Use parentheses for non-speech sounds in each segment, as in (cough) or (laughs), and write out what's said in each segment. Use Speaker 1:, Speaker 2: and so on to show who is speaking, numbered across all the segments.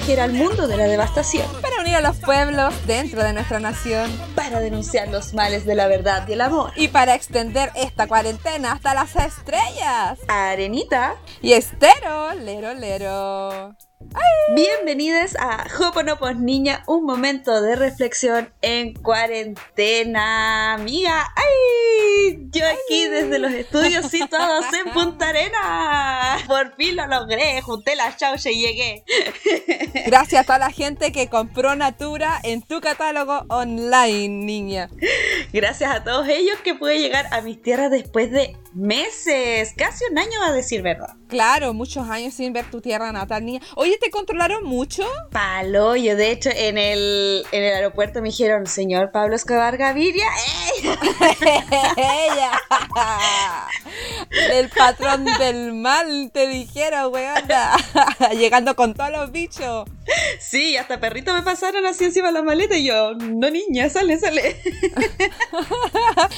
Speaker 1: proteger al mundo de la devastación,
Speaker 2: para unir a los pueblos dentro de nuestra nación,
Speaker 1: para denunciar los males de la verdad y el amor,
Speaker 2: y para extender esta cuarentena hasta las estrellas.
Speaker 1: Arenita
Speaker 2: y Estero, lero, lero.
Speaker 1: Bienvenidos a Hoponopos Niña, un momento de reflexión en cuarentena. Amiga, ¡ay! (laughs) Yo aquí desde los estudios situados en Punta Arena. Por fin lo logré, junté la chaucha y llegué. (laughs)
Speaker 2: Gracias a toda la gente que compró Natura en tu catálogo online, niña.
Speaker 1: Gracias a todos ellos que pude llegar a mis tierras después de meses, casi un año a decir verdad.
Speaker 2: Claro, muchos años sin ver tu tierra natal, niña. Oye, ¿te controlaron mucho?
Speaker 1: Palo, yo de hecho en el, en el aeropuerto me dijeron, señor Pablo Escobar Gaviria, (laughs)
Speaker 2: ¡Ella! El patrón del mal te dijeron, weona. (laughs) Llegando con todos los bichos.
Speaker 1: Sí, hasta perrito me pasaron así encima de la maleta y yo, no niña, sale, sale. (laughs)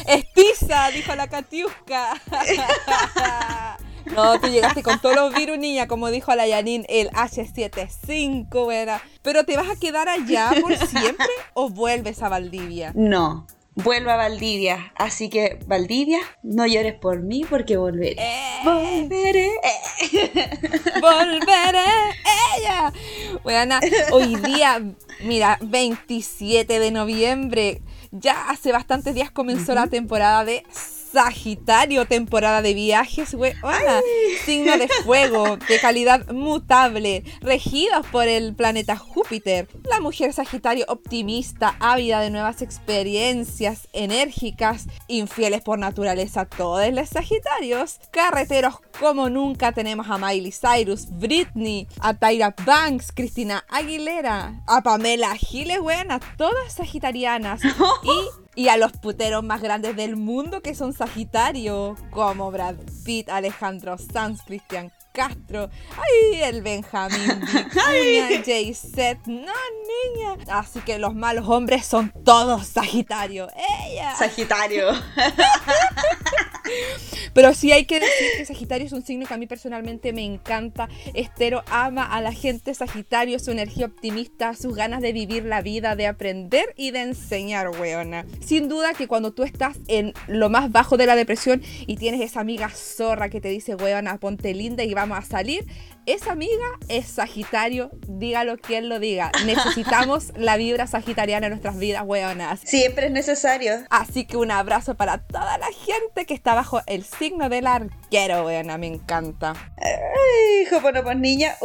Speaker 2: Estiza, dijo la Katiuska. (laughs) No, tú llegaste con todos los virus, niña, como dijo la Yanin, el H75, ¿verdad? Pero ¿te vas a quedar allá por siempre o vuelves a Valdivia?
Speaker 1: No, vuelvo a Valdivia. Así que, Valdivia, no llores por mí porque volveré.
Speaker 2: Eh.
Speaker 1: Volveré. (laughs)
Speaker 2: Volveré. Ella. Bueno, hoy día, mira, 27 de noviembre. Ya hace bastantes días comenzó la temporada de Sagitario, temporada de viajes, güey. Hola. Signo de fuego, de calidad mutable, regidos por el planeta Júpiter. La mujer Sagitario optimista, ávida de nuevas experiencias, enérgicas, infieles por naturaleza, todos los Sagitarios. Carreteros como nunca tenemos a Miley Cyrus, Britney, a Tyra Banks, Cristina Aguilera, a Pamela Giles, a todas sagitarianas. (laughs) y y a los puteros más grandes del mundo que son Sagitario, como Brad Pitt, Alejandro Sanz, Cristian Castro, ay, el Benjamín (laughs) Vicuña, Jay Z, no niña. Así que los malos hombres son todos Sagitario. Ella.
Speaker 1: Sagitario. (laughs) (laughs)
Speaker 2: Pero sí hay que decir que Sagitario es un signo que a mí personalmente me encanta. Estero ama a la gente Sagitario, su energía optimista, sus ganas de vivir la vida, de aprender y de enseñar, weona. Sin duda que cuando tú estás en lo más bajo de la depresión y tienes esa amiga zorra que te dice, weona, ponte linda y vamos a salir, esa amiga es Sagitario, dígalo quien lo diga. Necesitamos (laughs) la vibra sagitariana en nuestras vidas, weonas.
Speaker 1: Siempre es necesario.
Speaker 2: Así que un abrazo para toda la gente que está bajo el signo del arquero, weona, me encanta.
Speaker 1: Ay, bueno, pues niña,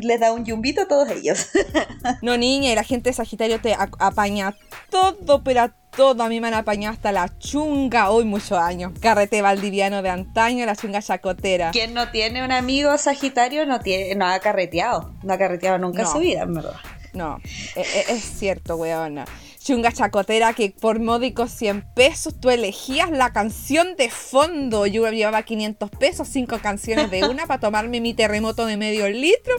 Speaker 1: les da un yumbito a todos ellos. (laughs)
Speaker 2: no, niña, y la gente de Sagitario te apaña todo, pero todo a mí me han apañado hasta la chunga hoy muchos años. Carrete valdiviano de antaño, la chunga chacotera.
Speaker 1: Quien no tiene un amigo sagitario no, tiene, no ha carreteado. No ha carreteado nunca en su vida, en verdad.
Speaker 2: No, es, e, es cierto, weona chunga chacotera que por módicos 100 pesos tú elegías la canción de fondo. Yo llevaba 500 pesos, 5 canciones de una (laughs) para tomarme mi terremoto de medio litro.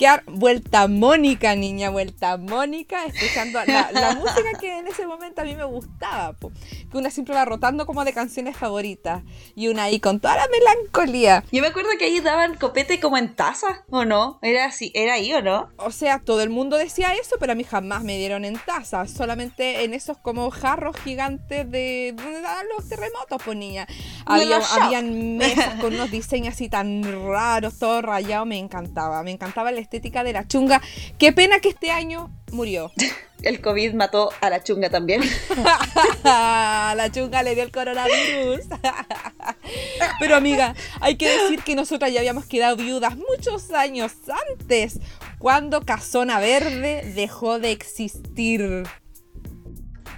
Speaker 2: Quedar vuelta Mónica, niña, vuelta Mónica, escuchando la, (laughs) música que en ese momento a mí me gustaba. Que una siempre va rotando como de canciones favoritas. Y una ahí con toda la melancolía.
Speaker 1: Yo me acuerdo que ahí daban copete como en taza, ¿o no? Era así, era ahí, ¿o no?
Speaker 2: O sea, todo el mundo decía eso, pero a mí jamás me dieron en taza. Solamente en esos como jarros gigantes de donde dan los terremotos, pues niña. Había, habían mesas (laughs) con unos diseños así tan raros, todo rayado, me encantaba. Me encantaba la estética de la chunga. Qué pena que este año murió. (laughs)
Speaker 1: El COVID mató a la chunga también. (laughs)
Speaker 2: la chunga le dio el coronavirus. (laughs) Pero amiga, hay que decir que nosotras ya habíamos quedado viudas muchos años antes, cuando Casona Verde dejó de existir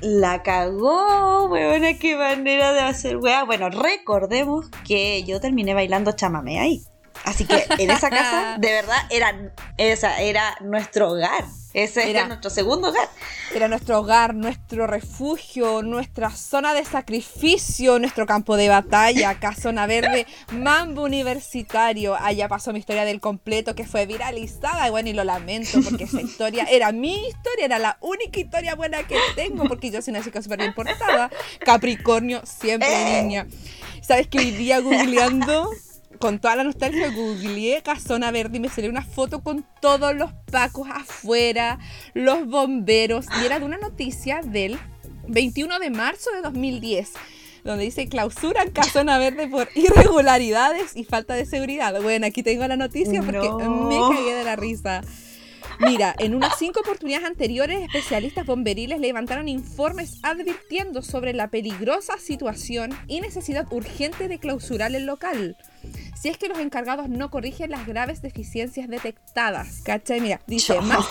Speaker 1: la cagó, weona, qué manera de hacer weá. Bueno, recordemos que yo terminé bailando chamamé ahí. Así que en esa casa, (laughs) de verdad, era, esa, era nuestro hogar. Ese era, nuestro segundo hogar.
Speaker 2: Era nuestro hogar, nuestro refugio, nuestra zona de sacrificio, nuestro campo de batalla, acá zona verde, mambo universitario. Allá pasó mi historia del completo que fue viralizada. Y bueno, y lo lamento porque esa historia era mi historia, era la única historia buena que tengo porque yo soy una chica súper bien portada. Capricornio, siempre eh. niña. ¿Sabes que hoy día googleando con toda la nostalgia googleé Casona Verde y me salió una foto con todos los pacos afuera, los bomberos, y era de una noticia del 21 de marzo de 2010 donde dice clausuran Casona Verde por irregularidades y falta de seguridad. Bueno, aquí tengo la noticia porque me cagué de la risa. Mira, en unas cinco oportunidades anteriores, especialistas bomberiles levantaron informes advirtiendo sobre la peligrosa situación y necesidad urgente de clausurar el local si es que los encargados no corrigen las graves deficiencias detectadas. ¿Cachai? Mira, dice, más,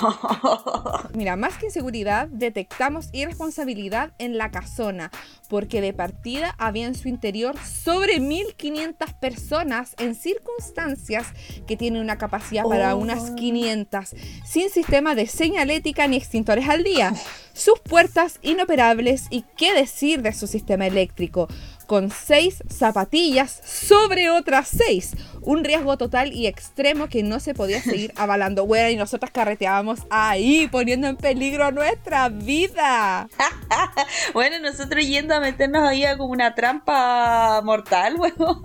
Speaker 2: (laughs) mira, más que inseguridad, detectamos irresponsabilidad en la casona, porque de partida había en su interior sobre 1.500 personas en circunstancias que tienen una capacidad para unas 500, sin sistema de señalética ni extintores al día, sus puertas inoperables y qué decir de su sistema eléctrico con seis zapatillas sobre otras seis. Un riesgo total y extremo que no se podía seguir (laughs) avalando. Bueno, y nosotras carreteábamos ahí, poniendo en peligro nuestra vida. (laughs)
Speaker 1: bueno, nosotros yendo a meternos ahí a como una trampa mortal, (laughs) bueno.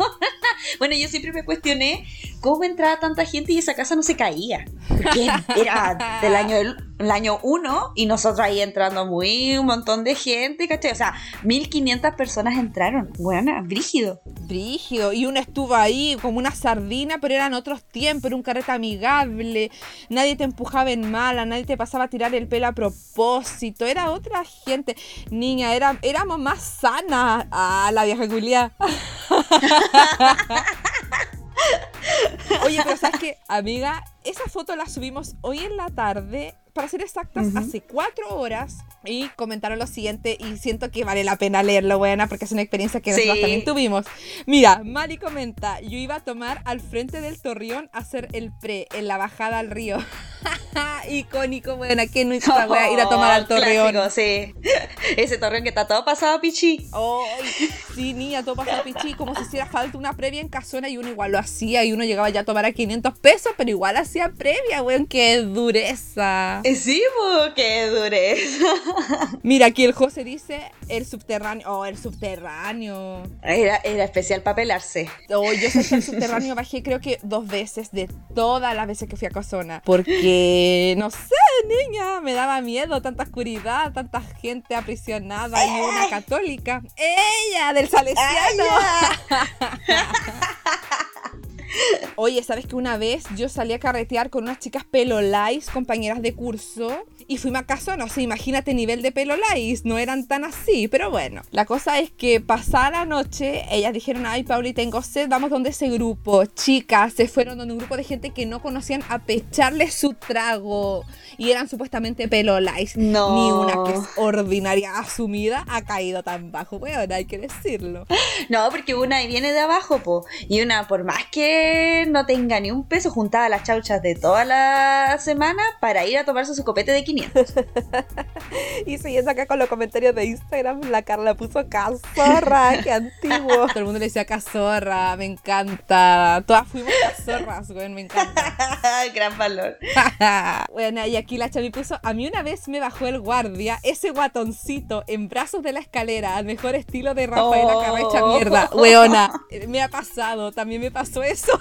Speaker 1: bueno, yo siempre me cuestioné cómo entraba tanta gente y esa casa no se caía. Porque era del año el año 1 y nosotros ahí entrando muy un montón de gente, ¿cachai? O sea, 1500 personas entraron. Bueno, brígido.
Speaker 2: Brígido. Y uno estuvo ahí como una sardina, pero eran otros tiempos, era un carrete amigable. Nadie te empujaba en mala, nadie te pasaba a tirar el pelo a propósito. Era otra gente. Niña, era, éramos más sanas. a la vieja Julia. (laughs) Oye, pero ¿sabes qué? Amiga, esa foto la subimos hoy en la tarde para ser exactas, hace cuatro horas y comentaron lo siguiente y siento que vale la pena leerlo, buena, porque es una experiencia que nosotros también tuvimos. Mira, Mari comenta, yo iba a tomar al frente del Torreón a hacer el pre en la bajada al río. (laughs) (laughs) Icónico, buena, que no hizo a (laughs) ir a tomar al Torreón.
Speaker 1: Clásico, sí. (laughs) Ese Torreón que está todo pasado pichi.
Speaker 2: sí, niña, todo pasado pichi, como si hiciera falta una previa en casona y uno igual lo hacía y uno llegaba ya a tomar a 500 pesos, pero igual hacía previa, weón, qué dureza.
Speaker 1: Eh, sí, qué dureza.
Speaker 2: Mira, aquí el José dice el subterráneo. Oh, el subterráneo.
Speaker 1: Era, especial para pelarse.
Speaker 2: Oh, yo sé que el subterráneo bajé creo que dos veces de todas las veces que fui a Casona. Porque, no sé, niña, me daba miedo, tanta oscuridad, tanta gente aprisionada y una católica. ¡Ella! ¡Del Salesiano! (laughs) Oye, ¿sabes que una vez yo salí a carretear con unas chicas pelo lice, compañeras de curso, y fuimos a casa, no sé, imagínate nivel de pelo lice, no eran tan así, pero bueno. La cosa es que pasada la noche, ellas dijeron, ay, Pauli, tengo sed, vamos donde ese grupo. Chicas, se fueron donde un grupo de gente que no conocían a pecharle su trago, y eran supuestamente pelo lice. No. Ni una que es ordinaria asumida ha caído tan bajo, bueno, hay que decirlo. (laughs)
Speaker 1: No, porque una viene de abajo, po, y una, por más que no tenga ni un peso, juntaba las chauchas de toda la semana para ir a tomarse su copete de 500. (laughs)
Speaker 2: y siguiendo acá con los comentarios de Instagram, la Carla puso cazorra, (laughs) qué antiguo. Todo el mundo le decía cazorra, me encanta. Todas fuimos cazorras, güey, me encanta. (laughs)
Speaker 1: Gran valor.
Speaker 2: bueno, y aquí la Chami puso, a mí una vez me bajó el guardia, ese guatoncito, en brazos de la escalera, al mejor estilo de Rafaela oh. Carrecha mierda. Weona, me ha pasado, también me pasó eso.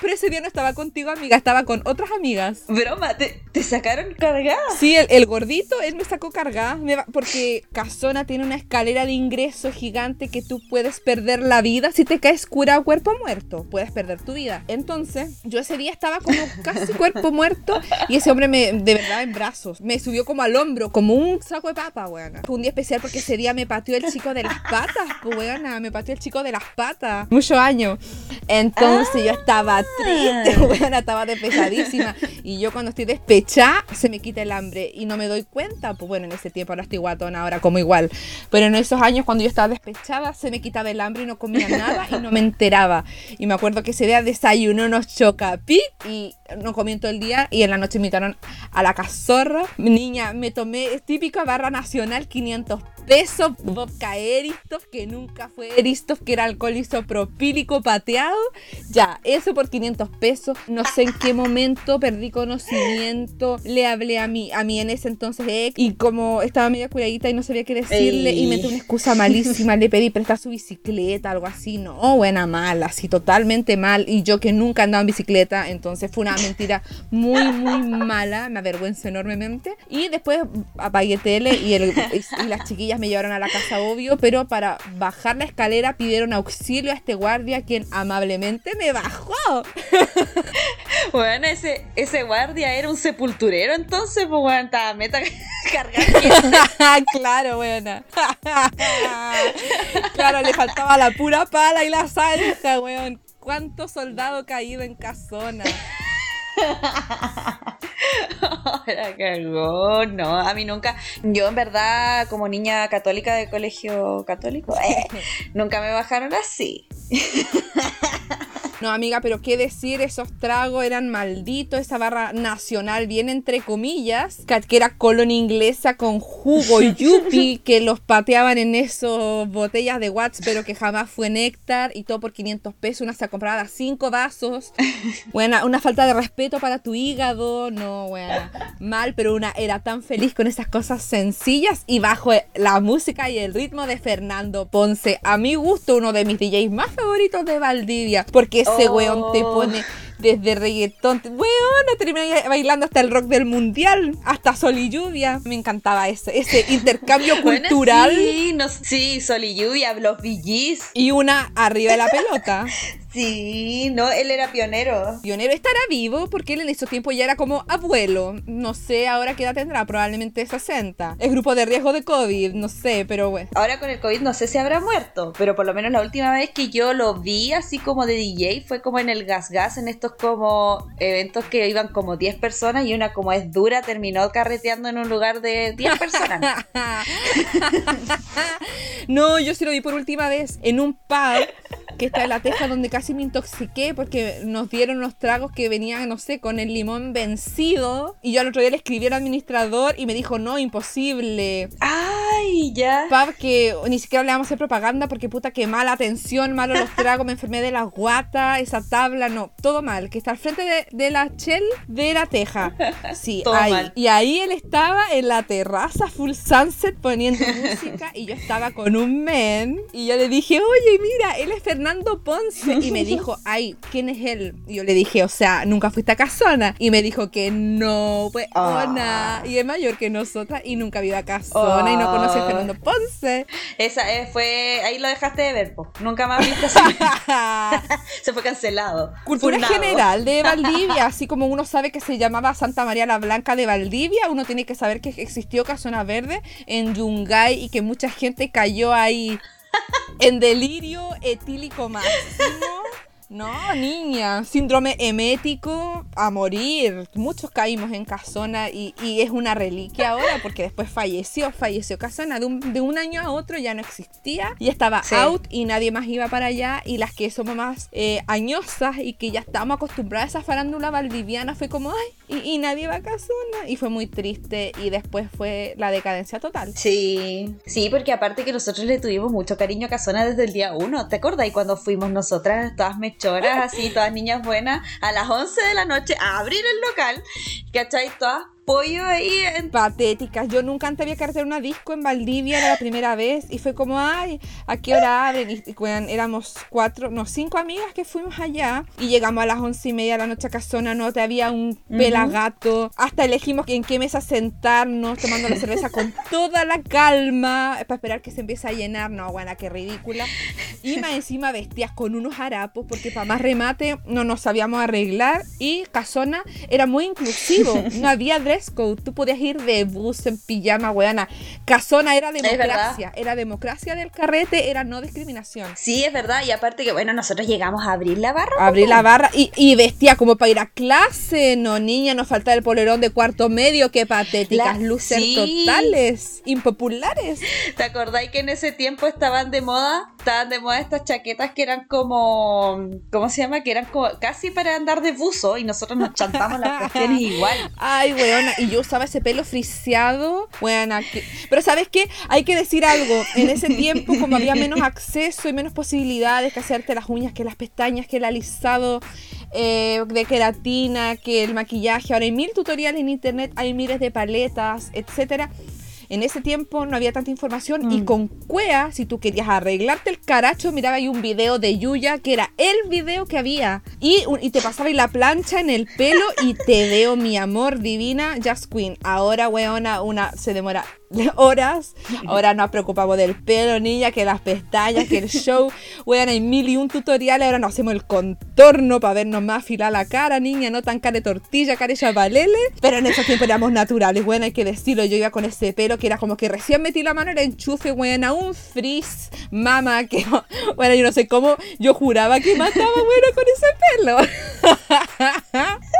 Speaker 2: Pero ese día no estaba contigo, amiga, estaba con otras amigas.
Speaker 1: Broma, ¿te, sacaron cargada?
Speaker 2: Sí, el, gordito, él me sacó cargada. porque Casona tiene una escalera de ingreso gigante que tú puedes perder la vida si te caes cura o cuerpo muerto. Puedes perder tu vida. Entonces, yo ese día estaba como casi cuerpo muerto y ese hombre me, de verdad, en brazos, me subió como al hombro, como un saco de papa, weona. Fue un día especial porque ese día me pateó el chico de las patas, weona. Me pateó el chico de las patas. Mucho año. Entonces yo estaba triste, buena, estaba despechadísima. Y yo cuando estoy despechada, se me quita el hambre y no me doy cuenta. Pues bueno, en ese tiempo ahora estoy guatona, ahora como igual. Pero en esos años cuando yo estaba despechada, se me quitaba el hambre y no comía nada y no me enteraba. Y me acuerdo que ese día desayuno unos chocapic y no comí todo el día y en la noche me invitaron a la cazorra. Niña, me tomé típica barra nacional, 500 pesos, vodka Eristoff, que nunca fue Eristoff, que era alcohol isopropílico pateado. Ya, eso por 500 pesos. No sé en qué momento perdí conocimiento. Le hablé a mí, a mí en ese entonces ex, y como estaba media curadita y no sabía qué decirle,
Speaker 1: Ey.
Speaker 2: inventé una excusa malísima. Le pedí prestar su bicicleta, algo así. No, buena, mala, así totalmente mal. Y yo que nunca andaba en bicicleta, entonces fue una mentira muy, muy mala. Me avergüenzo enormemente. Y después apagué tele y, el- y las chiquillas me llevaron a la casa, obvio, pero para bajar la escalera pidieron auxilio a este guardia, quien amablemente me bajó. (laughs)
Speaker 1: Bueno, ese, ese guardia era un sepulturero entonces, pues bueno, estaba meta (laughs) cargar gente. (laughs)
Speaker 2: claro, buena. claro, le faltaba la pura pala y la salsa, weón. ¿Cuánto soldado caído en casona? (laughs)
Speaker 1: Ahora cagó, no, a mí nunca. Yo, en verdad, como niña católica de colegio católico, (laughs) eh, nunca me bajaron así. (laughs)
Speaker 2: No, amiga, pero qué decir, esos tragos eran malditos, esa barra nacional, bien entre comillas, que era colonia inglesa con jugo yuppie, (laughs) que los pateaban en esos botellas de Watts, pero que jamás fue néctar, y todo por 500 pesos, una se compraba cinco vasos. Buena, una falta de respeto para tu hígado, no, buena, mal, pero una era tan feliz con esas cosas sencillas y bajo la música y el ritmo de Fernando Ponce, a mi gusto uno de mis DJs más favoritos de Valdivia, porque ese
Speaker 1: Oh.
Speaker 2: weón te pone desde reggaetón, te- weón, termina bailando hasta el rock del mundial, hasta sol y lluvia, me encantaba ese, ese intercambio (laughs)
Speaker 1: Bueno,
Speaker 2: cultural.
Speaker 1: sí, no- sí, Sol y Lluvia, los VGs.
Speaker 2: Y una arriba de la pelota. (laughs)
Speaker 1: Sí, no, él era pionero.
Speaker 2: Pionero estará vivo porque él en esos tiempos ya era como abuelo. No sé ahora qué edad tendrá, probablemente 60. Es grupo de riesgo de COVID, no sé, pero bueno.
Speaker 1: Ahora con el COVID no sé si habrá muerto, pero por lo menos la última vez que yo lo vi así como de DJ fue como en el Gas Gas, en estos como eventos que iban como 10 personas y una como es dura terminó carreteando en un lugar de 10 personas. (laughs)
Speaker 2: no, yo sí lo vi por última vez en un pub que está en la teja donde casi me intoxiqué porque nos dieron unos tragos que venían, no sé, con el limón vencido. Y yo al otro día le escribí al administrador y me dijo, no, imposible.
Speaker 1: Ay, ya.
Speaker 2: pub que ni siquiera le vamos a hacer propaganda porque puta que mala atención, malo los tragos, me enfermé de la guata, esa tabla, no, todo mal, que está al frente de, de la Shell de la Teja. Sí, (laughs)
Speaker 1: Todo
Speaker 2: ahí.
Speaker 1: mal.
Speaker 2: Y ahí él estaba en la terraza full sunset poniendo música y yo estaba con un men y yo le dije, oye, mira, él es Fernando Ponce. Y me dijo, (laughs) ay, ¿quién es él? Y yo le dije, o sea, nunca fuiste a Casona. Y me dijo que no, pues,
Speaker 1: Ah.
Speaker 2: y es mayor que nosotras y nunca había ido a Casona y no conocí Fernando Ponce.
Speaker 1: Esa eh, fue, ahí lo dejaste de ver, po. Nunca más viste. (laughs) (laughs) Se fue cancelado.
Speaker 2: Cultura
Speaker 1: Funado.
Speaker 2: general de Valdivia, (laughs) así como uno sabe que se llamaba Santa María la Blanca de Valdivia, uno tiene que saber que existió Casona Verde en Yungay y que mucha gente cayó ahí en delirio etílico máximo. No, niña, síndrome emético a morir. Muchos caímos en Casona y, y es una reliquia ahora porque después falleció, falleció Casona. De un, de un año a otro ya no existía y estaba
Speaker 1: Sí.
Speaker 2: out y nadie más iba para allá. Y las que somos más eh, añosas y que ya estábamos acostumbradas a esa farándula valdiviana fue como, ay, y, y nadie va a Casona. Y fue muy triste y después fue la decadencia total.
Speaker 1: Sí, sí, porque aparte que nosotros le tuvimos mucho cariño a Casona desde el día uno. ¿Te acuerdas? Y cuando fuimos nosotras, todas mechoras, así, todas niñas buenas, a las 11 de la noche a abrir el local, ¿cachai? Todas pollo ahí en...
Speaker 2: patéticas. Yo nunca antes había carretera una disco en Valdivia, era la primera vez, y fue como, ay, ¿a qué hora abren? Y, y, éramos cuatro, no, cinco amigas que fuimos allá, y llegamos a las once y media de la noche a Casona, no te había un pelagato, hasta elegimos en qué mesa sentarnos, tomando la cerveza con toda la calma, para esperar que se empiece a llenar, no, buena, qué ridícula. Y más encima vestías con unos harapos, porque para más remate no nos sabíamos arreglar, y Casona era muy inclusivo, no había dress code, tú podías ir de bus en pijama, weana. Casona era democracia, era democracia del carrete, era no discriminación.
Speaker 1: Sí, es verdad, y aparte que, bueno, nosotros llegamos a abrir la barra.
Speaker 2: Abrí la barra y, y vestía como para ir a clase, no niña, nos faltaba el polerón de cuarto medio, qué patéticas,
Speaker 1: La-
Speaker 2: luces
Speaker 1: sí.
Speaker 2: totales, impopulares.
Speaker 1: ¿Te acordáis que en ese tiempo estaban de moda estaban de moda estas chaquetas que eran como, ¿cómo se llama? Que eran como casi para andar de buzo y nosotros nos chantamos las cuestiones (laughs) igual.
Speaker 2: Ay, weona, y yo usaba ese pelo friseado, weona. que- Pero ¿sabes qué? Hay que decir algo. En ese tiempo, como había menos acceso y menos posibilidades que hacerte las uñas, que las pestañas, que el alisado eh, de queratina, que el maquillaje. Ahora hay mil tutoriales en internet, hay miles de paletas, etcétera. En ese tiempo no había tanta información y
Speaker 1: Mm.
Speaker 2: con Cuea, si tú querías arreglarte el caracho, miraba ahí un video de Yuya que era el video que había y, te pasaba ahí la plancha en el pelo y te veo mi amor divina, Just Queen. Ahora, weona, una se demora (laughs) horas. Ahora nos preocupamos del pelo, niña, que las pestañas, que el (laughs) show. Weona, hay mil y un tutoriales. Ahora nos hacemos el contorno para vernos más afilada la cara, niña, no tan cara de tortilla, cara de chapalele. Pero en esos tiempos éramos naturales, bueno, hay que decirlo. Yo iba con ese pelo que era como que recién metí la mano, era enchufe, buena, un frizz, mama, que bueno, yo no sé cómo, yo juraba que mataba, bueno, con ese pelo. (laughs)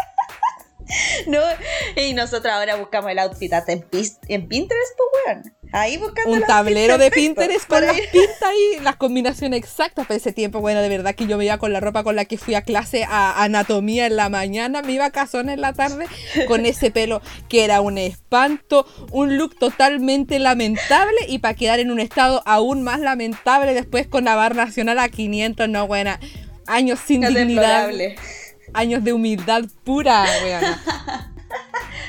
Speaker 2: (laughs)
Speaker 1: No, y nosotros ahora buscamos el outfit hasta en, en Pinterest, pues weón. Ahí buscando
Speaker 2: un tablero de. Pinterest con
Speaker 1: Por
Speaker 2: las (laughs) pintas ahí, las combinaciones exactas para ese tiempo. Bueno, de verdad que yo me iba con la ropa con la que fui a clase a anatomía en la mañana, me iba a casona en la tarde con ese pelo que era un espanto, un look totalmente lamentable y para quedar en un estado aún más lamentable después con la barra nacional a 500, no buena. Años sin
Speaker 1: Es
Speaker 2: dignidad,
Speaker 1: deplorable.
Speaker 2: Años de humildad pura, weona. (laughs)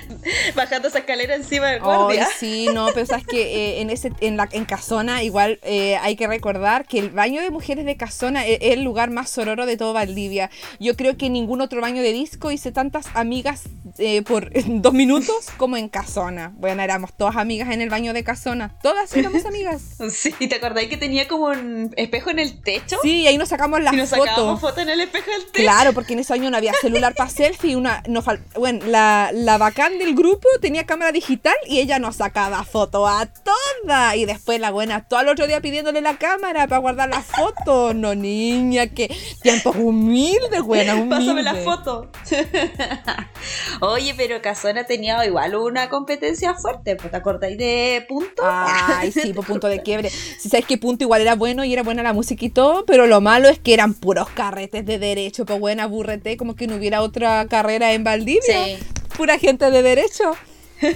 Speaker 2: (laughs)
Speaker 1: Bajando esa escalera encima del guardia.
Speaker 2: sí, no, pero sabes que eh, en ese en la en Casona igual eh, hay que recordar que el baño de mujeres de Casona es, es el lugar más sororo de todo Valdivia. Yo creo que en ningún otro baño de disco hice tantas amigas eh, por (laughs) dos minutos como en Casona. Bueno, éramos todas amigas en el baño de Casona. Todas éramos amigas. (laughs)
Speaker 1: Sí, ¿te acordáis que tenía como un espejo en el techo?
Speaker 2: Sí, y ahí nos sacamos las
Speaker 1: y nos
Speaker 2: fotos.
Speaker 1: sacábamos fotos en el espejo del techo.
Speaker 2: Claro, porque en ese año no había celular para selfie. Una, fal- bueno, la, la bacán del grupo tenía cámara digital y ella nos sacaba fotos a todas. Y después la buena, todo el otro día pidiéndole la cámara para guardar las fotos. No, niña, que tiempos humildes, buena, humildes. (laughs)
Speaker 1: Pásame la foto. (laughs) Oye, pero Casona tenía igual una competencia fuerte. pues, ¿Te acordáis de punto?
Speaker 2: Ay, sí, por punto de (laughs) quiebre. Si sabes que punto igual era bueno y era buena la música y todo, pero lo malo es que eran puros carretes de derecho, pues buena, aburrete, como que no hubiera otra carrera en Valdivia.
Speaker 1: Sí.
Speaker 2: Pura gente de derecho. (laughs)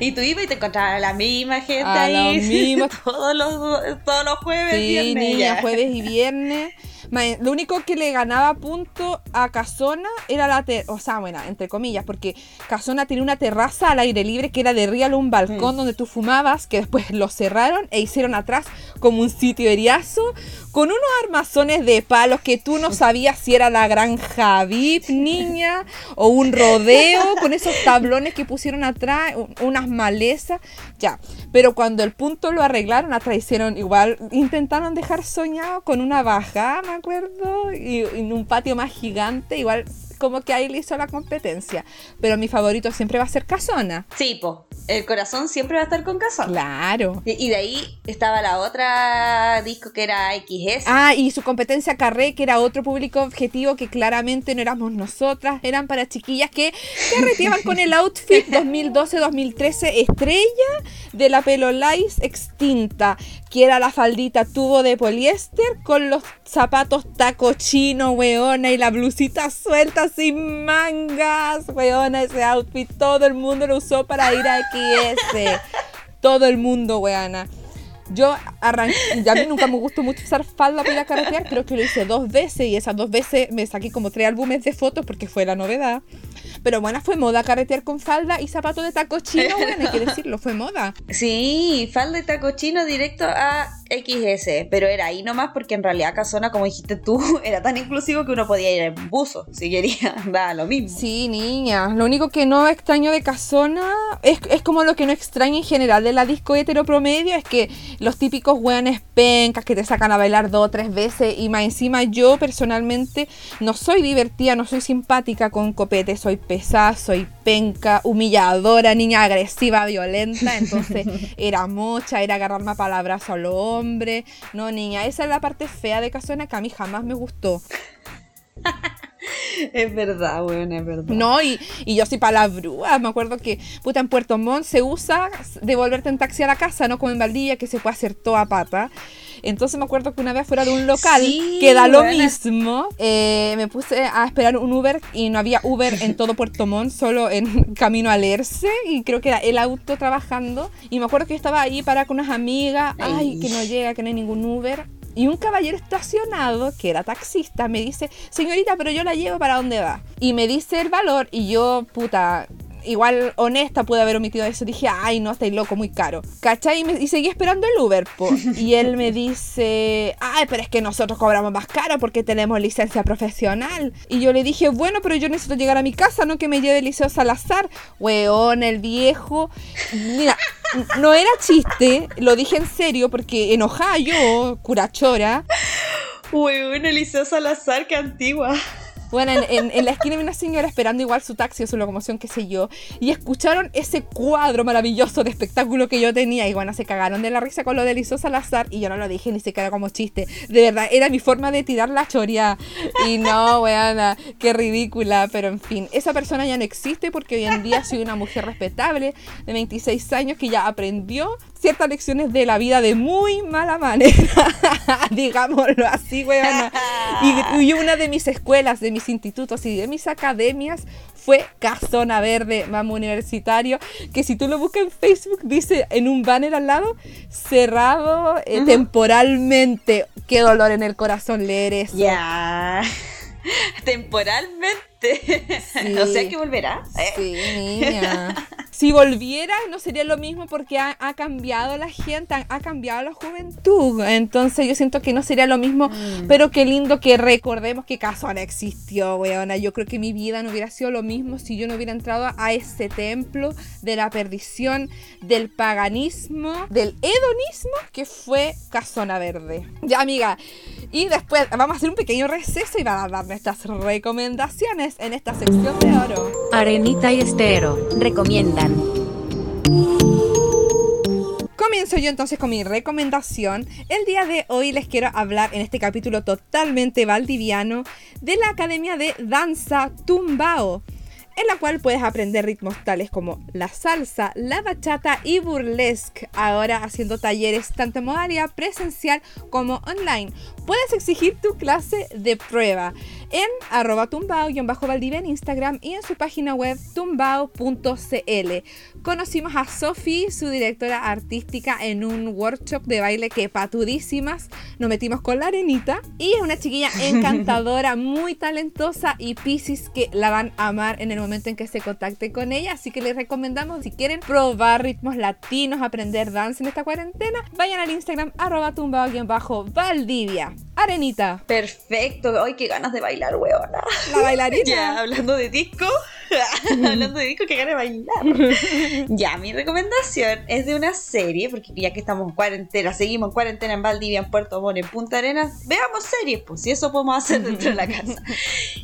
Speaker 1: Y tú ibas y te encontrabas a la misma gente
Speaker 2: A
Speaker 1: ahí. (laughs)
Speaker 2: los mismos.
Speaker 1: todos, los, todos los jueves,
Speaker 2: Sí,
Speaker 1: viernes.
Speaker 2: niña, jueves y viernes. Ma- Lo único que le ganaba punto a Casona era la o sea, bueno, entre comillas, porque Casona tenía una terraza al aire libre que era de real un balcón
Speaker 1: Mm.
Speaker 2: donde tú fumabas, que después lo cerraron e hicieron atrás como un sitio eriazo con unos armazones de palos que tú no (laughs) sabías si era la granja VIP, niña, o un rodeo con esos tablones que pusieron atrás, unas malezas, ya. Pero cuando el punto lo arreglaron, atrás hicieron igual, intentaron dejar soñado con una bajada, me acuerdo, y, en un patio más gigante, igual como que ahí le hizo la competencia. Pero mi favorito siempre va a ser Casona.
Speaker 1: Sí, po. El corazón siempre va a estar con Casona.
Speaker 2: Claro.
Speaker 1: Y y de ahí estaba la otra disco que era XS.
Speaker 2: Ah, y su competencia Carré, que era otro público objetivo que claramente no éramos nosotras, eran para chiquillas que carreteaban con el outfit (laughs) 2012-2013 estrella de la Pelo Lice extinta, que era la faldita tubo de poliéster con los zapatos taco chino, weona, y la blusita suelta sin mangas, weona, ese outfit, todo el mundo lo usó para ir a XS. Todo el mundo, weona. Yo arranqué, a mí nunca me gustó mucho usar falda para ir a carretear, creo que lo hice dos veces y esas dos veces me saqué como tres álbumes de fotos porque fue la novedad. Pero bueno, fue moda carretear con falda y zapatos de taco chino, (laughs) bueno, hay que decirlo, fue moda.
Speaker 1: Sí, falda y taco chino directo a XS, pero era ahí nomás porque en realidad Casona, como dijiste tú, (laughs) era tan inclusivo que uno podía ir en buzo si quería, (laughs) da lo mismo.
Speaker 2: Sí, niña, lo único que no extraño de Casona es, es como lo que no extraño en general de la disco hetero promedio, es que los típicos weones pencas que te sacan a bailar dos o tres veces y más encima yo personalmente no soy divertida, no soy simpática con copete, soy pesada, soy penca, humilladora, niña agresiva, violenta, entonces (laughs) era mocha, era agarrarme a palabras a los hombres, no niña, esa es la parte fea de Casona que a mí jamás me gustó. (laughs)
Speaker 1: Es verdad, weón, es verdad.
Speaker 2: No, y, y yo soy palabrúa. Me acuerdo que, puta, en Puerto Montt se usa devolverte en taxi a la casa, no como en Valdivia, que se puede hacer toda pata. Entonces me acuerdo que una vez fuera de un local
Speaker 1: Sí,
Speaker 2: que da lo
Speaker 1: buena.
Speaker 2: mismo, eh, me puse a esperar un Uber y no había Uber en todo Puerto Montt, solo en (laughs) camino al Erce y creo que era el auto trabajando. Y me acuerdo que yo estaba ahí para con unas amigas, Ay. que no llega, que no hay ningún Uber. Y un caballero estacionado, que era taxista, me dice, señorita, pero yo la llevo para dónde va. Y me dice el valor y yo, puta, igual honesta pude haber omitido eso. Dije, ay, no, estáis loco, muy caro. ¿Cachai? Y, me- seguí esperando el Uber. Y él me dice, ay, pero es que nosotros cobramos más caro porque tenemos licencia profesional. Y yo le dije, bueno, pero yo necesito llegar a mi casa, no que me lleve el Liceo Salazar. Weón, el viejo. Mira, no era chiste, lo dije en serio porque enojada yo, curachora.
Speaker 1: Weón, Eliseo Salazar, qué antigua.
Speaker 2: Bueno, en, en- en la esquina había una señora esperando igual su taxi o su locomoción, qué sé yo, y escucharon ese cuadro maravilloso de espectáculo que yo tenía, y bueno, se cagaron de la risa con lo de Lizo Salazar, y yo no lo dije ni siquiera como chiste. De verdad, era mi forma de tirar la choria. Y no, weana, qué ridícula, pero en fin, esa persona ya no existe porque hoy en día soy una mujer respetable de 26 años que ya aprendió ciertas lecciones de la vida de muy mala manera, (laughs) digámoslo así, weona. Y, y una de mis escuelas, de mis institutos y de mis academias fue Casona Verde, Mamo Universitario, que si tú lo buscas en Facebook dice en un banner al lado, cerrado eh, temporalmente. Qué dolor en el corazón leer eso.
Speaker 1: Ya. (laughs) Temporalmente.
Speaker 2: Sí. (laughs)
Speaker 1: O sea que volverá. ¿eh?
Speaker 2: Sí, niña. (laughs) Si volviera, no sería lo mismo porque ha, ha cambiado la gente, ha, ha cambiado la juventud. Entonces yo siento que no sería lo mismo,
Speaker 1: Mm.
Speaker 2: pero qué lindo que recordemos que Casona existió, weona. Yo creo que mi vida no hubiera sido lo mismo si yo no hubiera entrado a ese templo de la perdición, del paganismo, del hedonismo que fue Casona Verde. Ya, amiga. Y después vamos a hacer un pequeño receso y van a dar nuestras recomendaciones en esta sección de oro.
Speaker 3: Arenita y Estero recomiendan.
Speaker 2: Comienzo yo entonces con mi recomendación. El día de hoy les quiero hablar en este capítulo totalmente valdiviano de la Academia de Danza Tumbao, en la cual puedes aprender ritmos tales como la salsa, la bachata y burlesque, ahora haciendo talleres tanto en modalidad presencial como online. Puedes exigir tu clase de prueba en arroba tumbao-valdivia en Instagram y en su página web tumbao.cl. Conocimos a Sophie, su directora artística, en un workshop de baile que patudísimas nos metimos con la arenita. Y es una chiquilla (laughs) encantadora, muy talentosa y Pisces que la van a amar en el momento en que se contacte con ella. Así que les recomendamos, si quieren probar ritmos latinos, aprender danza en esta cuarentena, vayan al Instagram arroba tumbao-valdivia. Arenita,
Speaker 1: Perfecto. Ay, qué ganas de bailar, weona.
Speaker 2: la bailarina. (laughs)
Speaker 1: Ya, hablando de disco. (laughs) hablando de disco, qué ganas de bailar. (laughs) ya, mi recomendación es de una serie, porque ya que estamos en cuarentena, seguimos en cuarentena en Valdivia, en Puerto Montt, en Punta Arenas, veamos series, pues, si eso podemos hacer dentro de la (laughs) casa.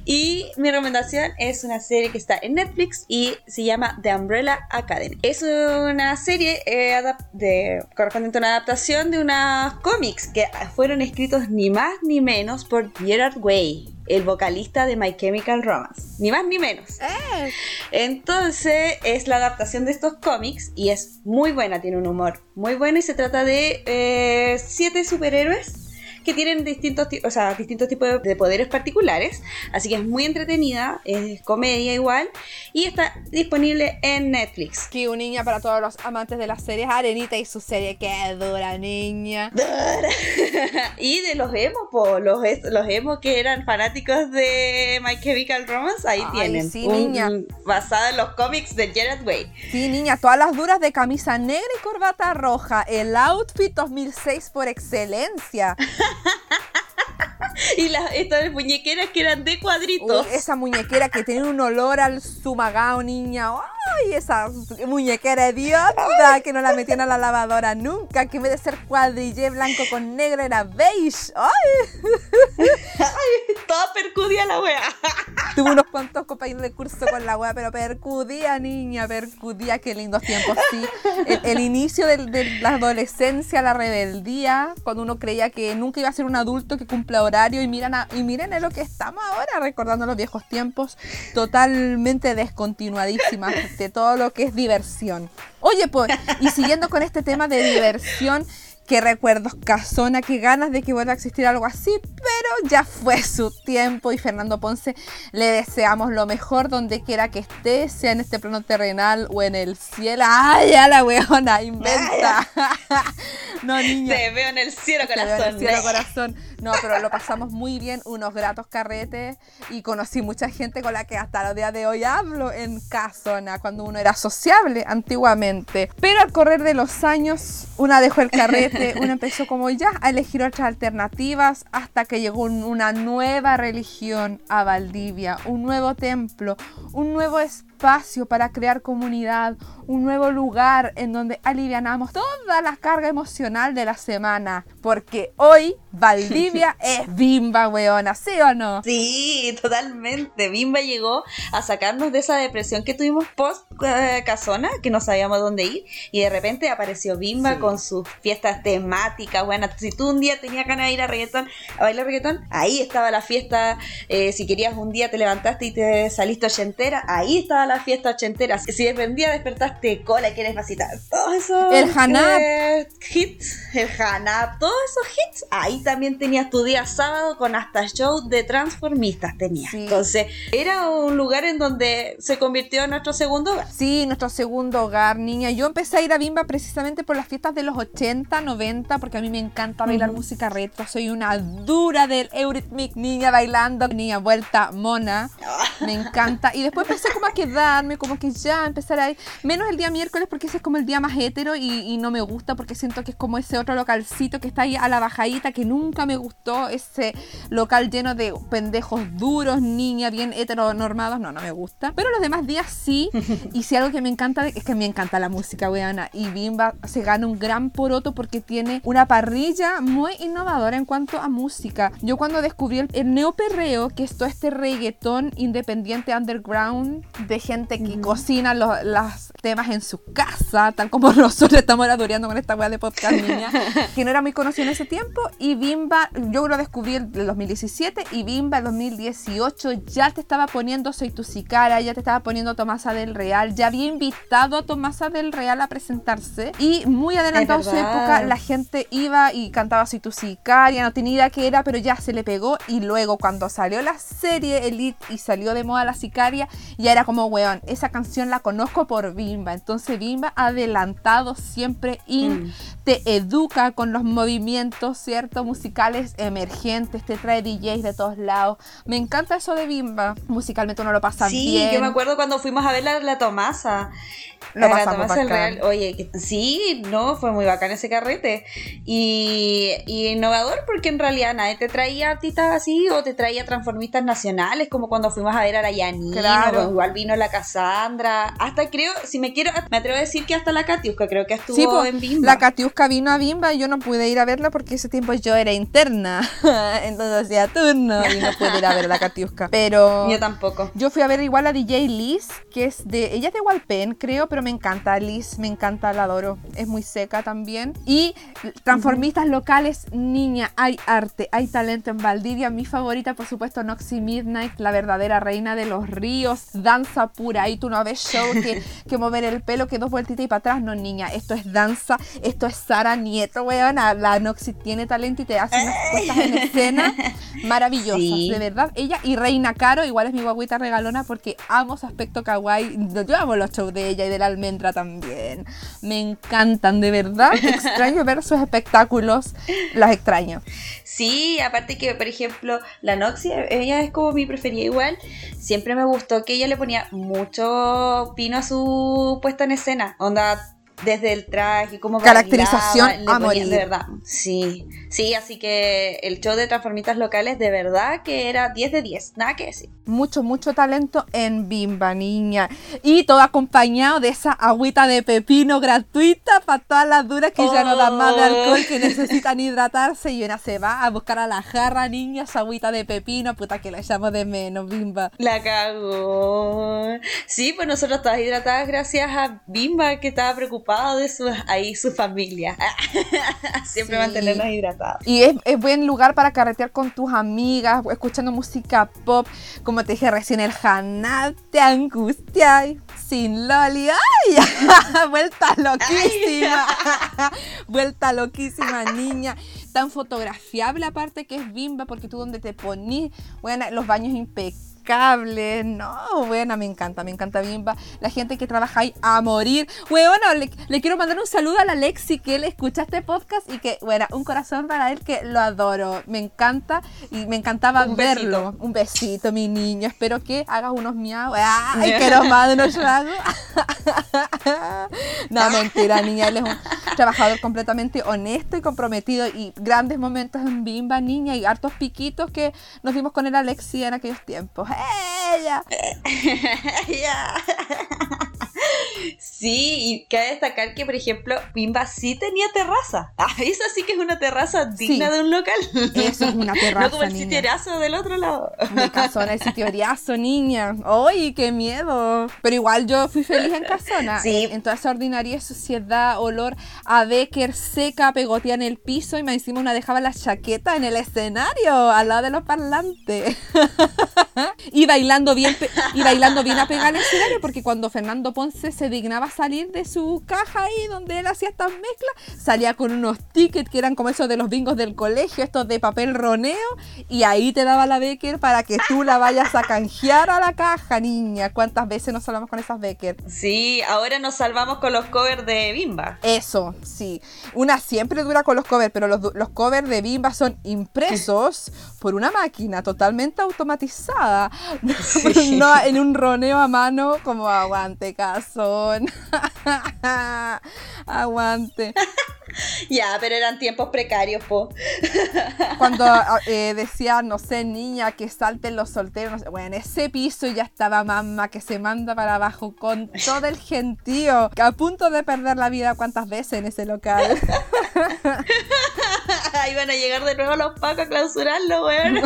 Speaker 1: Y mi recomendación es una serie que está en Netflix y se llama The Umbrella Academy. Es una serie eh, de, correspondiente a una adaptación de unos cómics que fueron escritos ni más ni menos por Gerard Way, el vocalista de My Chemical Romance. Ni más ni menos.
Speaker 2: Eh,
Speaker 1: Entonces es la adaptación de estos cómics y es muy buena, tiene un humor muy bueno y se trata de eh, siete superhéroes que tienen distintos, ti- o sea, distintos tipos de- de poderes particulares, así que es muy entretenida, es comedia igual y está disponible en Netflix.
Speaker 2: Que un niña para todos los amantes de las series Arenita y su serie que dura niña. (laughs)
Speaker 1: y de los emo, po, los, los emo que eran fanáticos de My Chemical Romance, ahí
Speaker 2: Ay,
Speaker 1: tienen.
Speaker 2: sí,
Speaker 1: un-
Speaker 2: niña.
Speaker 1: basada en los cómics de Gerard Way.
Speaker 2: Sí, niña, todas las duras de camisa negra y corbata roja. El outfit 2006 por excelencia. (laughs) (laughs)
Speaker 1: Y las estas muñequeras que eran de cuadritos.
Speaker 2: Esa muñequera que tiene un olor al sumagao, niña. Ay, esa muñequera hedionda que no la metían a la lavadora nunca. Que en vez de ser cuadrillé blanco con negro era beige. Ay,
Speaker 1: Toda percudia la wea.
Speaker 2: Tuve unos cuantos compañeros de curso con la weá, pero percudía, niña, percudía, qué lindos tiempos, sí. El, inicio de, de, la adolescencia, la rebeldía, cuando uno creía que nunca iba a ser un adulto que cumpla horario y miren, y miren en lo que estamos ahora, recordando los viejos tiempos, totalmente descontinuadísimas de todo lo que es diversión. Oye, pues, y siguiendo con este tema de diversión, qué recuerdos, Casona, qué ganas de que vuelva a existir algo así, pero ya fue su tiempo y Fernando Ponce le deseamos lo mejor donde quiera que esté, sea en este plano terrenal o en el cielo. ¡Ay, ya la weona! Inventa. (laughs)
Speaker 1: no, niña. Te veo en el cielo, corazón.
Speaker 2: en el cielo, corazón. No, pero lo pasamos muy bien, unos gratos carretes y conocí mucha gente con la que hasta los días de hoy hablo en Casona, cuando uno era sociable antiguamente. Pero al correr de los años, una dejó el carrete, (laughs) una empezó como ya a elegir otras alternativas hasta que llegó una nueva religión a Valdivia, un nuevo templo, un nuevo espacio para crear comunidad, un nuevo lugar en donde alivianamos toda la carga emocional de la semana. Porque hoy Valdivia (laughs) es Bimba, weona, ¿sí o no?
Speaker 1: Sí, totalmente. Bimba llegó a sacarnos de esa depresión que tuvimos post eh, Casona, que no sabíamos dónde ir, y de repente apareció Bimba con sus fiestas temáticas. Bueno, si tú un día tenías ganas de ir a reggaetón, a bailar reggaetón, ahí estaba la fiesta. Eh, si querías un día te levantaste y te saliste ochentera, ahí estaba la fiesta ochentera. Si dependía despertaste cola y quieres pasitar, todo eso.
Speaker 2: El Hanap.
Speaker 1: Eh, hits, el Hanap, todos esos hits, ahí también tenías tu día sábado con hasta show de transformistas tenías. Entonces, era un lugar en donde se convirtió en nuestro segundo hogar.
Speaker 2: Sí, nuestro segundo hogar, niña. Yo empecé a ir a Bimba precisamente por las fiestas de los 80, 90, porque a mí me encanta bailar música retro. Soy una dura del Eurythmic, niña bailando, niña vuelta mona. Me encanta. Y después empecé como a quedarme, como que ya empezar a ir. Menos el día miércoles porque ese es como el día más hétero y, y no me gusta porque siento que es como ese otro localcito que está ahí a la bajadita que nunca me gustó. Ese local lleno de pendejos duros, niña bien heteronormados. No, no me gusta. Pero los demás días sí. (laughs) Y si algo que me encanta es que me encanta la música, weana. Y Bimba se gana un gran poroto porque tiene una parrilla muy innovadora en cuanto a música. Yo cuando descubrí el, el neoperreo, que es todo este reggaetón independiente underground de gente que cocina los, temas en su casa, tal como (laughs) nosotros estamos adoreando con esta weá de podcast, niña, (laughs) que no era muy conocido en ese tiempo. Y Bimba, yo lo descubrí en el 2017 y Bimba en 2018 ya te estaba poniendo Soy tu Sicara, ya te estaba poniendo Tomasa del Real, ya había invitado a Tomasa del Real a presentarse. Y muy adelantado su época la gente iba y cantaba Soy tu Sicaria, no tenía idea qué era, pero ya se le pegó. Y luego cuando salió la serie Elite y salió de moda la Sicaria, ya era como, weón, esa canción la conozco por Bimba, entonces Bimba adelantado siempre y
Speaker 1: Mm.
Speaker 2: te educa con los movimientos, ¿cierto? Musicales emergentes, te trae DJs de todos lados. Me encanta eso de Bimba. Musicalmente uno lo pasa
Speaker 1: Sí,
Speaker 2: bien.
Speaker 1: yo me acuerdo cuando fuimos a ver la, la Tomasa.
Speaker 2: Lo
Speaker 1: la Tomasa
Speaker 2: bacán.
Speaker 1: Real. Oye, que- sí, no, fue muy bacán ese carrete. Y, y innovador porque en realidad nadie te traía artistas así o te traía transformistas nacionales, como cuando fuimos a ver a la Yanina,
Speaker 2: Claro.
Speaker 1: igual vino la Cassandra. Hasta creo, si me quiero, me atrevo a decir que hasta la Katiuska creo que estuvo
Speaker 2: Sí,
Speaker 1: en Bimba.
Speaker 2: la Katiuska vino a Bimba y yo no pude ir a verla porque ese tiempo yo era interna. (laughs) Entonces hacía turno y no pude ir a ver a la Katiuska. Pero
Speaker 1: Yo tampoco.
Speaker 2: Yo fui a ver igual a DJ Liz, que es de. Ella es de Walpen, creo, pero me encanta Liz, me encanta, la adoro. Es muy seca también. Y transformistas locales, niña, hay arte, hay talento en Valdivia. Mi favorita, por supuesto, Noxy Midnight, la verdadera reina de los ríos, danza pura. Ahí tú no ves show que, que mover el pelo, que dos vueltitas y para atrás. No, niña, esto es danza, esto es Sara Nieto, weona. La Noxy tiene talento y te hace unas (laughs) puestas en escena maravillosas,
Speaker 1: Sí.
Speaker 2: de verdad. Ella y Reina Caro, igual es mi guaguita regalona porque amo su aspecto kawaii. Yo amo los shows de ella y de la almendra también. Me encantan, de verdad. (laughs) Extraño ver sus espectáculos. Las extraño.
Speaker 1: Sí, aparte que, por ejemplo, la Noxy, ella es como mi preferida igual. Siempre me gustó que ella le ponía mucho pino a su puesta en escena. Onda, desde el traje, como
Speaker 2: Caracterización a
Speaker 1: morir. De verdad, sí. Sí, así que el show de transformistas locales de verdad que era 10 de 10, nada que decir.
Speaker 2: Mucho, mucho talento en Bimba, niña. Y todo acompañado de esa agüita de pepino gratuita para todas las duras que ya no dan más de alcohol, que necesitan hidratarse. Y una se va a buscar a la jarra, niña, esa agüita de pepino, puta que la llamo de menos, Bimba.
Speaker 1: La cagó. Sí, pues nosotros todas hidratadas gracias a Bimba que estaba de su, ahí su familia. (laughs) Siempre mantenernos hidratados.
Speaker 2: Y es, es, buen lugar para carretear con tus amigas, escuchando música pop. Como te dije recién, el Hanat te angustia. Sin Loli. ¡Ay! (laughs) Vuelta loquísima. (laughs) Vuelta loquísima, niña tan fotografiable aparte que es Bimba, porque tú donde te ponís, bueno, los baños impecables cable, No, buena, me encanta, me encanta Bimba. La gente que trabaja ahí a morir. Bueno, le, quiero mandar un saludo a la Lexi que él escucha este podcast y que, bueno, un corazón para él que lo adoro. Me encanta y me encantaba verlo. Un besito, mi niño. Espero que hagas unos miau. Ay, que lo no yo hago. (laughs) no, mentira, niña. Él es un trabajador completamente honesto y comprometido y grandes momentos en Bimba, niña, y hartos piquitos que nos dimos con el Alexi en aquellos tiempos ella. (laughs)
Speaker 1: Sí, y cabe destacar que, por ejemplo, Pimba sí tenía terraza. Ah, esa sí que es una terraza digna de un local.
Speaker 2: Eso es una (laughs) terraza.
Speaker 1: No como el sitioriazo del otro lado.
Speaker 2: De Casona, el sitioriazo, niña. ¡Ay, qué miedo! Pero igual yo fui feliz en Casona. Sí. En, toda esa ordinaria suciedad, olor a Becker seca, pegotea en el piso y me encima una dejaba la chaqueta en el escenario, al lado de los parlantes. (laughs) (laughs) y bailando bien y bailando bien apegada al escenario porque cuando Fernando Ponce se dignaba salir de su caja ahí donde él hacía estas mezclas, salía con unos tickets que eran como esos de los bingos del colegio, estos de papel roneo, y ahí te daba la Becker para que tú la vayas a canjear a la caja, niña. ¿Cuántas veces nos salvamos con esas Becker?
Speaker 1: Sí, ahora nos salvamos con los covers de Bimba.
Speaker 2: Eso, sí. Una siempre dura con los covers, pero los, los covers de Bimba son impresos por una máquina totalmente automatizada. (laughs) no en un roneo a mano como aguante cazón. (laughs) aguante. (laughs)
Speaker 1: Ya, pero eran tiempos precarios, po. (laughs)
Speaker 2: Cuando eh, decían, no sé, niña, que salten los solteros, bueno, en ese piso ya estaba mamá que se manda para abajo con todo el gentío, que a punto de perder la vida cuántas veces en ese local. (laughs)
Speaker 1: Iban a llegar de nuevo los pacos a clausurarlo, weón.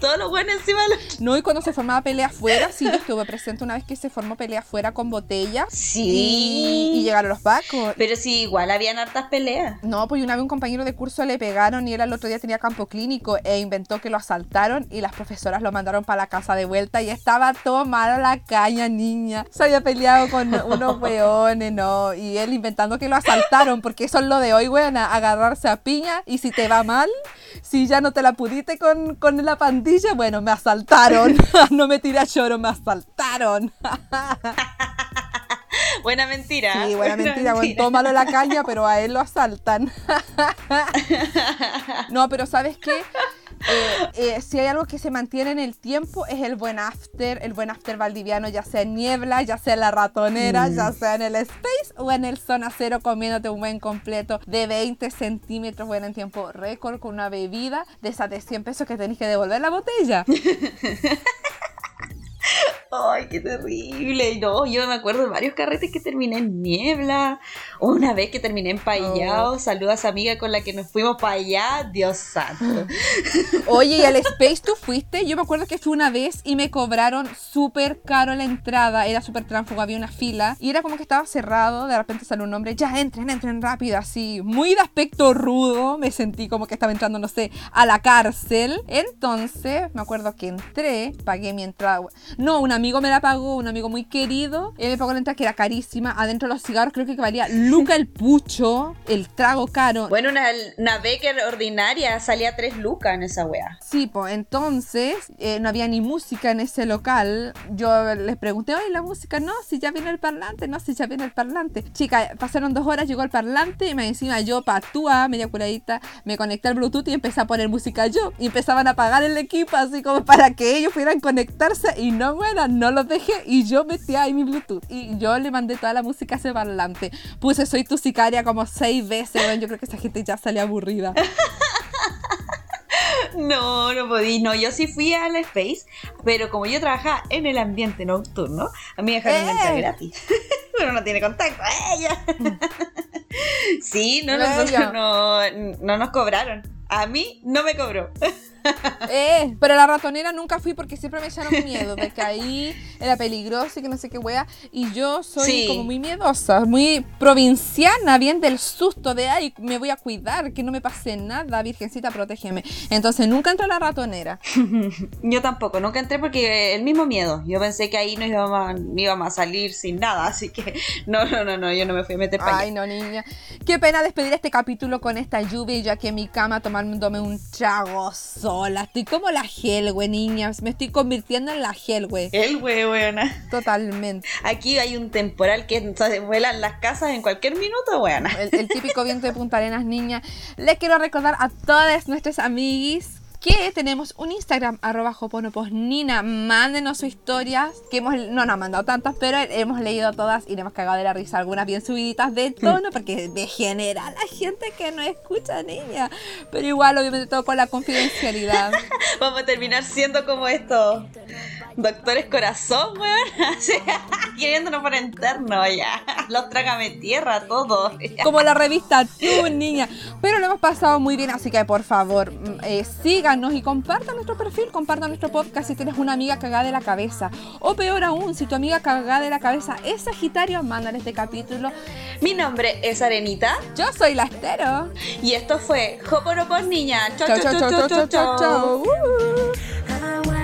Speaker 1: Todos los buenos encima.
Speaker 2: No, y cuando se formaba pelea afuera, sí, yo estuve presente una vez que se formó pelea afuera con botella.
Speaker 1: Sí.
Speaker 2: Y, llegaron los pacos.
Speaker 1: Pero sí, igual habían hartas peleas.
Speaker 2: No, pues una vez un compañero de curso le pegaron y él al otro día tenía campo clínico e inventó que lo asaltaron y las profesoras lo mandaron para la casa de vuelta y estaba todo malo la caña, niña. Se había peleado con unos (laughs) weones, no. Y él inventando que lo asaltaron, porque eso es lo de hoy, weón, agarrarse a piña y si te va mal, si ya no te la pudiste con, con la pandilla, bueno, me asaltaron. (laughs) no me tiré a lloro, me asaltaron. (laughs)
Speaker 1: buena mentira.
Speaker 2: Sí, (laughs) buena, mentira. Bueno, tómalo la caña, pero a él lo asaltan. (laughs) no, pero ¿sabes qué? Eh, eh, si hay algo que se mantiene en el tiempo es el buen after, el buen after valdiviano, ya sea en niebla, ya sea en la ratonera, ya mm. sea en el space o en el zona cero comiéndote un buen completo de 20 centímetros, bueno, en tiempo récord con una bebida de esas de 100 pesos que tenéis que devolver la botella. (laughs)
Speaker 1: Ay, qué terrible. No, yo me acuerdo de varios carretes que terminé en niebla. Una vez que terminé en Payao. Oh. Saludas amiga con la que nos fuimos para allá. Dios santo. (laughs)
Speaker 2: Oye, ¿y al Space tú fuiste? Yo me acuerdo que fui una vez y me cobraron súper caro la entrada. Era súper tránfugo, había una fila. Y era como que estaba cerrado. De repente salió un hombre. Ya, entren, entren rápido, así. Muy de aspecto rudo. Me sentí como que estaba entrando, no sé, a la cárcel. Entonces, me acuerdo que entré, pagué mi entrada. No, una amigo me la pagó, un amigo muy querido. Él me pagó la entrada que era carísima. Adentro de los cigarros creo que valía Luca el pucho, el trago caro.
Speaker 1: Bueno, una, una Becker ordinaria salía 3 lucas en esa wea.
Speaker 2: Sí, pues entonces eh, no había ni música en ese local. Yo les pregunté, oye, la música, no, si ya viene el parlante, no, si ya viene el parlante. Chica, pasaron dos horas, llegó el parlante y me encima yo, patúa, media curadita, me conecté al Bluetooth y empecé a poner música yo. Y empezaban a pagar el equipo así como para que ellos pudieran conectarse y no, bueno, no los dejé y yo metí ahí mi Bluetooth y yo le mandé toda la música a ese parlante. Puse Soy tu sicaria como seis veces, weón. Yo creo que esa gente ya salió aburrida. (laughs)
Speaker 1: No, no podí. No, yo sí fui al Space, pero como yo trabajaba en el ambiente nocturno, a mí me dejaron
Speaker 2: ¡Eh!
Speaker 1: entrar gratis. (laughs) pero no tiene contacto. ¡Ella! (laughs) sí, no, nosotros no, no nos cobraron. A mí no me cobró.
Speaker 2: Eh, pero la ratonera nunca fui porque siempre me echaron miedo de que ahí era peligroso y que no sé qué wea. Y yo soy
Speaker 1: Sí.
Speaker 2: como muy miedosa, muy provinciana, bien del susto de ay, me voy a cuidar, que no me pase nada, virgencita, protégeme. Entonces nunca entré a la ratonera. (laughs)
Speaker 1: Yo tampoco, nunca entré porque el mismo miedo. Yo pensé que ahí no íbamos a, íbamos a salir sin nada, (laughs) así que no, no, no, no, yo no me fui a meter para
Speaker 2: Ay, no, niña. Qué pena despedir este capítulo con esta lluvia y yo aquí en mi cama tomándome un trago sola. Estoy como la Helwe, niña. Me estoy convirtiendo en la Helwe.
Speaker 1: El weona.
Speaker 2: Totalmente.
Speaker 1: Aquí hay un temporal que se vuelan las casas en cualquier minuto, weona.
Speaker 2: El, el típico viento de Punta Arenas, niña. Les quiero recordar a todas nuestras amiguis que tenemos un Instagram, arroba joponoposnina. Mándenos sus historias, que hemos, no nos han mandado tantas, pero hemos leído todas y le hemos cagado de la risa. Algunas bien subiditas de tono, porque degenera a la gente que no escucha, niña. Pero igual, obviamente, todo con la confidencialidad. (laughs)
Speaker 1: Vamos a terminar siendo como estos doctores corazón, weón. (laughs) (laughs) Queriéndonos por interno ya. Los trágame tierra, todos.
Speaker 2: como la revista Tú, niña. Pero lo hemos pasado muy bien, así que por favor, mm, eh, síganos y compartan nuestro perfil, compartan nuestro podcast si tienes una amiga cagada de la cabeza. O peor aún, si tu amiga cagada de la cabeza es Sagitario, mándale este capítulo.
Speaker 1: Mi nombre es Arenita
Speaker 2: Yo soy la Estero.
Speaker 1: y esto fue Hoporopos Niña. Chau,
Speaker 2: Chau, chau, chau, chau, chau, chau, chau. Uh.
Speaker 4: Que pega,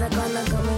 Speaker 4: malos, ay.